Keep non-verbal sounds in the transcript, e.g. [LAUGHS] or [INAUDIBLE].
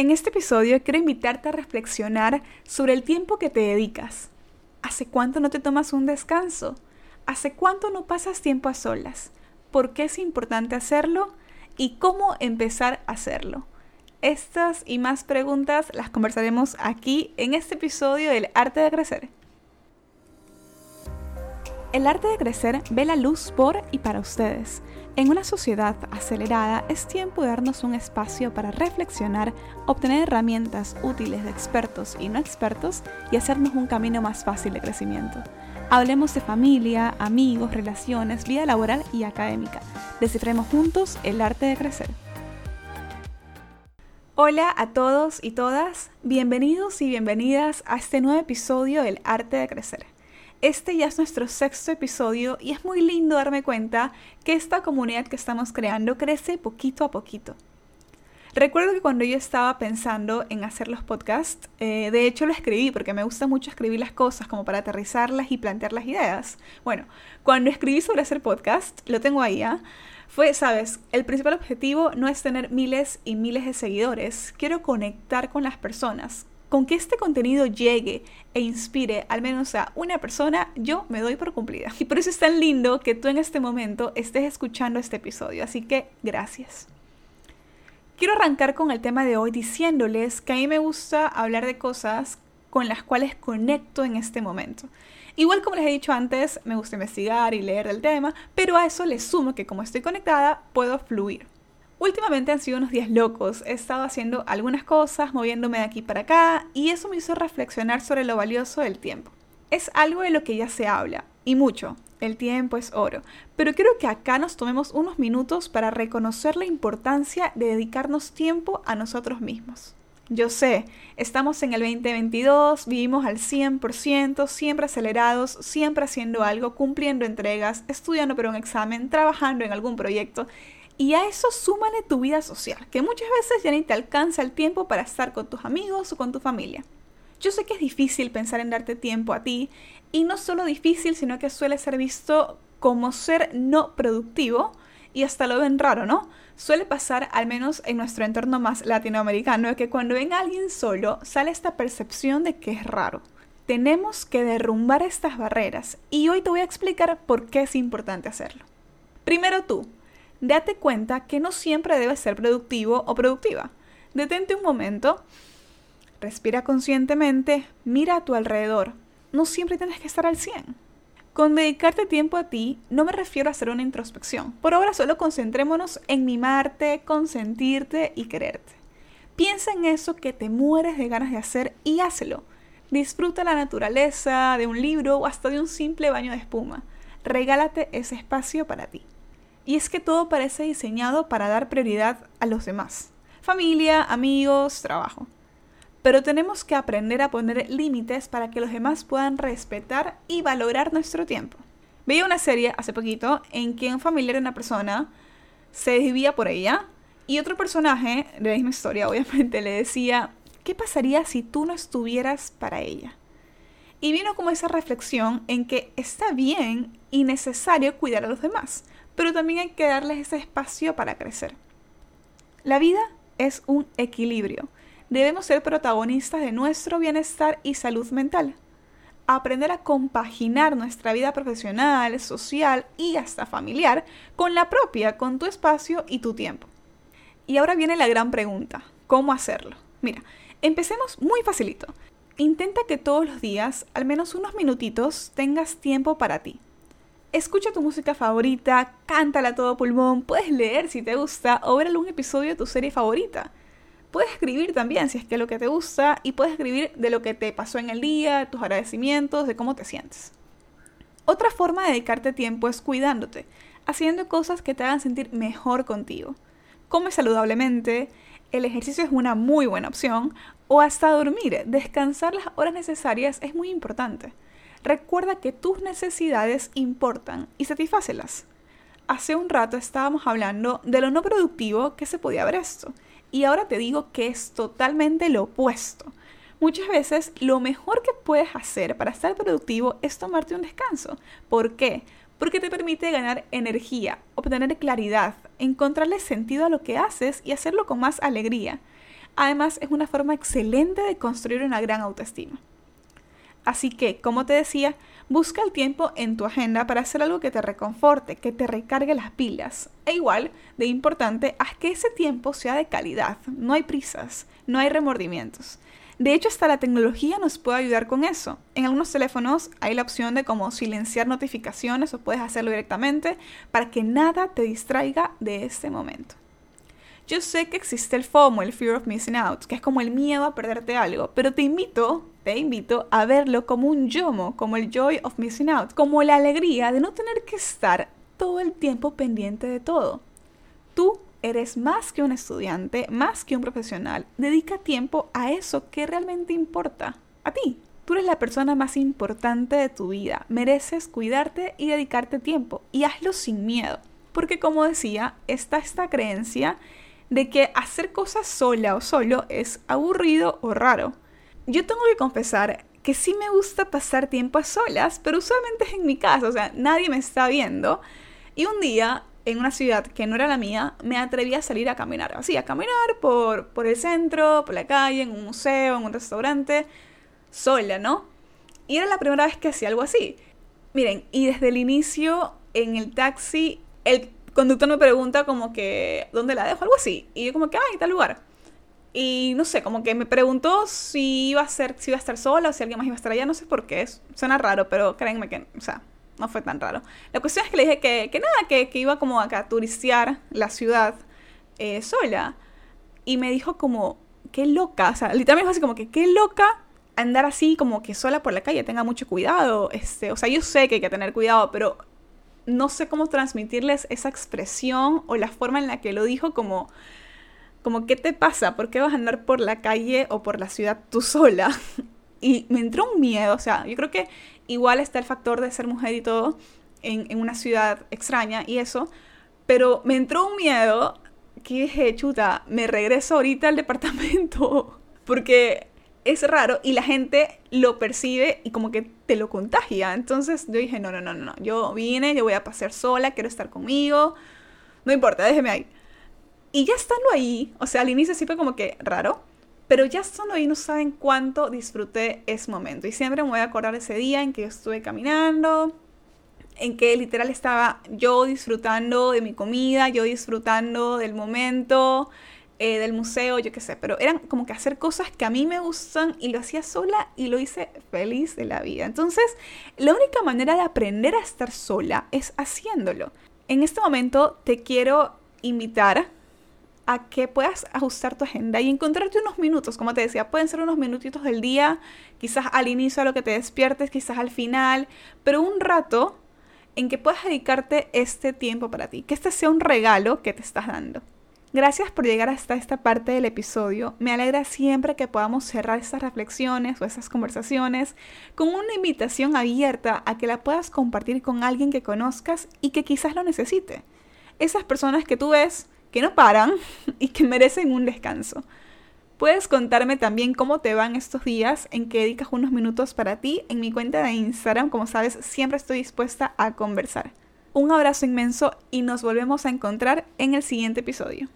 En este episodio quiero invitarte a reflexionar sobre el tiempo que te dedicas. ¿Hace cuánto no te tomas un descanso? ¿Hace cuánto no pasas tiempo a solas? ¿Por qué es importante hacerlo? ¿Y cómo empezar a hacerlo? Estas y más preguntas las conversaremos aquí en este episodio del Arte de Crecer. El arte de crecer ve la luz por y para ustedes. En una sociedad acelerada es tiempo de darnos un espacio para reflexionar, obtener herramientas útiles de expertos y no expertos y hacernos un camino más fácil de crecimiento. Hablemos de familia, amigos, relaciones, vida laboral y académica. Descifremos juntos el arte de crecer. Hola a todos y todas, bienvenidos y bienvenidas a este nuevo episodio del arte de crecer. Este ya es nuestro sexto episodio y es muy lindo darme cuenta que esta comunidad que estamos creando crece poquito a poquito. Recuerdo que cuando yo estaba pensando en hacer los podcasts, eh, de hecho lo escribí porque me gusta mucho escribir las cosas como para aterrizarlas y plantear las ideas. Bueno, cuando escribí sobre hacer podcast, lo tengo ahí, ¿ah? fue, sabes, el principal objetivo no es tener miles y miles de seguidores, quiero conectar con las personas, con que este contenido llegue e inspire al menos a una persona, yo me doy por cumplida. Y por eso es tan lindo que tú en este momento estés escuchando este episodio. Así que gracias. Quiero arrancar con el tema de hoy diciéndoles que a mí me gusta hablar de cosas con las cuales conecto en este momento. Igual como les he dicho antes, me gusta investigar y leer del tema, pero a eso le sumo que como estoy conectada, puedo fluir. Últimamente han sido unos días locos, he estado haciendo algunas cosas, moviéndome de aquí para acá, y eso me hizo reflexionar sobre lo valioso del tiempo. Es algo de lo que ya se habla, y mucho, el tiempo es oro, pero quiero que acá nos tomemos unos minutos para reconocer la importancia de dedicarnos tiempo a nosotros mismos. Yo sé, estamos en el 2022, vivimos al 100%, siempre acelerados, siempre haciendo algo, cumpliendo entregas, estudiando para un examen, trabajando en algún proyecto, y a eso súmale tu vida social, que muchas veces ya ni te alcanza el tiempo para estar con tus amigos o con tu familia. Yo sé que es difícil pensar en darte tiempo a ti, y no solo difícil, sino que suele ser visto como ser no productivo, y hasta lo ven raro, ¿no? Suele pasar, al menos en nuestro entorno más latinoamericano, que cuando ven a alguien solo, sale esta percepción de que es raro. Tenemos que derrumbar estas barreras, y hoy te voy a explicar por qué es importante hacerlo. Primero tú, date cuenta que no siempre debes ser productivo o productiva. Detente un momento, respira conscientemente, mira a tu alrededor. No siempre tienes que estar al 100. Con dedicarte tiempo a ti no me refiero a hacer una introspección. Por ahora solo concentrémonos en mimarte, consentirte y quererte. Piensa en eso que te mueres de ganas de hacer y hazlo. Disfruta la naturaleza, de un libro o hasta de un simple baño de espuma. Regálate ese espacio para ti. Y es que todo parece diseñado para dar prioridad a los demás. Familia, amigos, trabajo. Pero tenemos que aprender a poner límites para que los demás puedan respetar y valorar nuestro tiempo. Veía una serie hace poquito en que un familiar de una persona se desvía por ella y otro personaje de la misma historia [LAUGHS] obviamente le decía, ¿qué pasaría si tú no estuvieras para ella? Y vino como esa reflexión en que está bien y necesario cuidar a los demás, pero también hay que darles ese espacio para crecer. La vida es un equilibrio. Debemos ser protagonistas de nuestro bienestar y salud mental. Aprender a compaginar nuestra vida profesional, social y hasta familiar con la propia, con tu espacio y tu tiempo. Y ahora viene la gran pregunta, ¿cómo hacerlo? Mira, empecemos muy facilito. Intenta que todos los días, al menos unos minutitos, tengas tiempo para ti Escucha tu música favorita, cántala a todo pulmón, puedes leer si te gusta o ver algún episodio de tu serie favorita. Puedes escribir también si es que es lo que te gusta y puedes escribir de lo que te pasó en el día, tus agradecimientos, de cómo te sientes. Otra forma de dedicarte tiempo es cuidándote, haciendo cosas que te hagan sentir mejor contigo. Come saludablemente, el ejercicio es una muy buena opción, o hasta dormir, descansar las horas necesarias es muy importante. Recuerda que tus necesidades importan y satisfácelas. Hace un rato estábamos hablando de lo no productivo que se podía ver esto, y ahora te digo que es totalmente lo opuesto. Muchas veces lo mejor que puedes hacer para estar productivo es tomarte un descanso. ¿Por qué? Porque te permite ganar energía, obtener claridad, encontrarle sentido a lo que haces y hacerlo con más alegría. Además, es una forma excelente de construir una gran autoestima. Así que, como te decía, busca el tiempo en tu agenda para hacer algo que te reconforte, que te recargue las pilas. E igual, de importante, haz que ese tiempo sea de calidad. No hay prisas, no hay remordimientos. De hecho, hasta la tecnología nos puede ayudar con eso. En algunos teléfonos hay la opción de como silenciar notificaciones o puedes hacerlo directamente para que nada te distraiga de este momento. Yo sé que existe el FOMO, el Fear of Missing Out, que es como el miedo a perderte algo, pero te invito, te invito a verlo como un yomo, como el Joy of Missing Out, como la alegría de no tener que estar todo el tiempo pendiente de todo. Tú eres más que un estudiante, más que un profesional. Dedica tiempo a eso que realmente importa, a ti. Tú eres la persona más importante de tu vida. Mereces cuidarte y dedicarte tiempo. Y hazlo sin miedo. Porque como decía, está esta creencia de que hacer cosas sola o solo es aburrido o raro. Yo tengo que confesar que sí me gusta pasar tiempo a solas, pero usualmente es en mi casa, o sea, nadie me está viendo. Y un día, en una ciudad que no era la mía, me atreví a salir a caminar, así, a caminar por, por el centro, por la calle, en un museo, en un restaurante, sola, ¿no? Y era la primera vez que hacía algo así. Miren, y desde el inicio en el taxi, el conductor me pregunta como que, ¿dónde la dejo? Algo así. Y yo como que, ay, tal lugar. Y no sé, como que me preguntó si iba a ser, si iba a estar sola o si alguien más iba a estar allá, no sé por qué, suena raro, pero créanme que, o sea, no fue tan raro. La cuestión es que le dije que, que nada, que, que iba como acá a turistear la ciudad eh, sola. Y me dijo como, qué loca, o sea, literalmente dijo así como que, qué loca andar así como que sola por la calle, tenga mucho cuidado. Este, o sea, yo sé que hay que tener cuidado, pero no sé cómo transmitirles esa expresión o la forma en la que lo dijo como como qué te pasa, por qué vas a andar por la calle o por la ciudad tú sola. [LAUGHS] Y me entró un miedo, o sea, yo creo que igual está el factor de ser mujer y todo en, en una ciudad extraña y eso, pero me entró un miedo que dije, chuta, me regreso ahorita al departamento, [LAUGHS] porque es raro y la gente lo percibe y como que te lo contagia. Entonces yo dije, no, no, no, no, yo vine, yo voy a pasar sola, quiero estar conmigo, no importa, déjeme ahí. Y ya estando ahí, o sea, al inicio sí fue como que raro, pero ya estando ahí no saben cuánto disfruté ese momento. Y siempre me voy a acordar ese día en que yo estuve caminando, en que literal estaba yo disfrutando de mi comida, yo disfrutando del momento, eh, del museo, yo qué sé, pero eran como que hacer cosas que a mí me gustan y lo hacía sola y lo hice feliz de la vida. Entonces, la única manera de aprender a estar sola es haciéndolo. En este momento te quiero invitar a que puedas ajustar tu agenda y encontrarte unos minutos, como te decía, pueden ser unos minutitos del día, quizás al inicio a lo que te despiertes, quizás al final, pero un rato en que puedas dedicarte este tiempo para ti, que este sea un regalo que te estás dando. Gracias por llegar hasta esta parte del episodio. Me alegra siempre que podamos cerrar estas reflexiones o estas conversaciones con una invitación abierta a que la puedas compartir con alguien que conozcas y que quizás lo necesite. Esas personas que tú ves que no paran [LAUGHS] y que merecen un descanso. Puedes contarme también cómo te van estos días en que dedicas unos minutos para ti en mi cuenta de Instagram. Como sabes, siempre estoy dispuesta a conversar. Un abrazo inmenso y nos volvemos a encontrar en el siguiente episodio.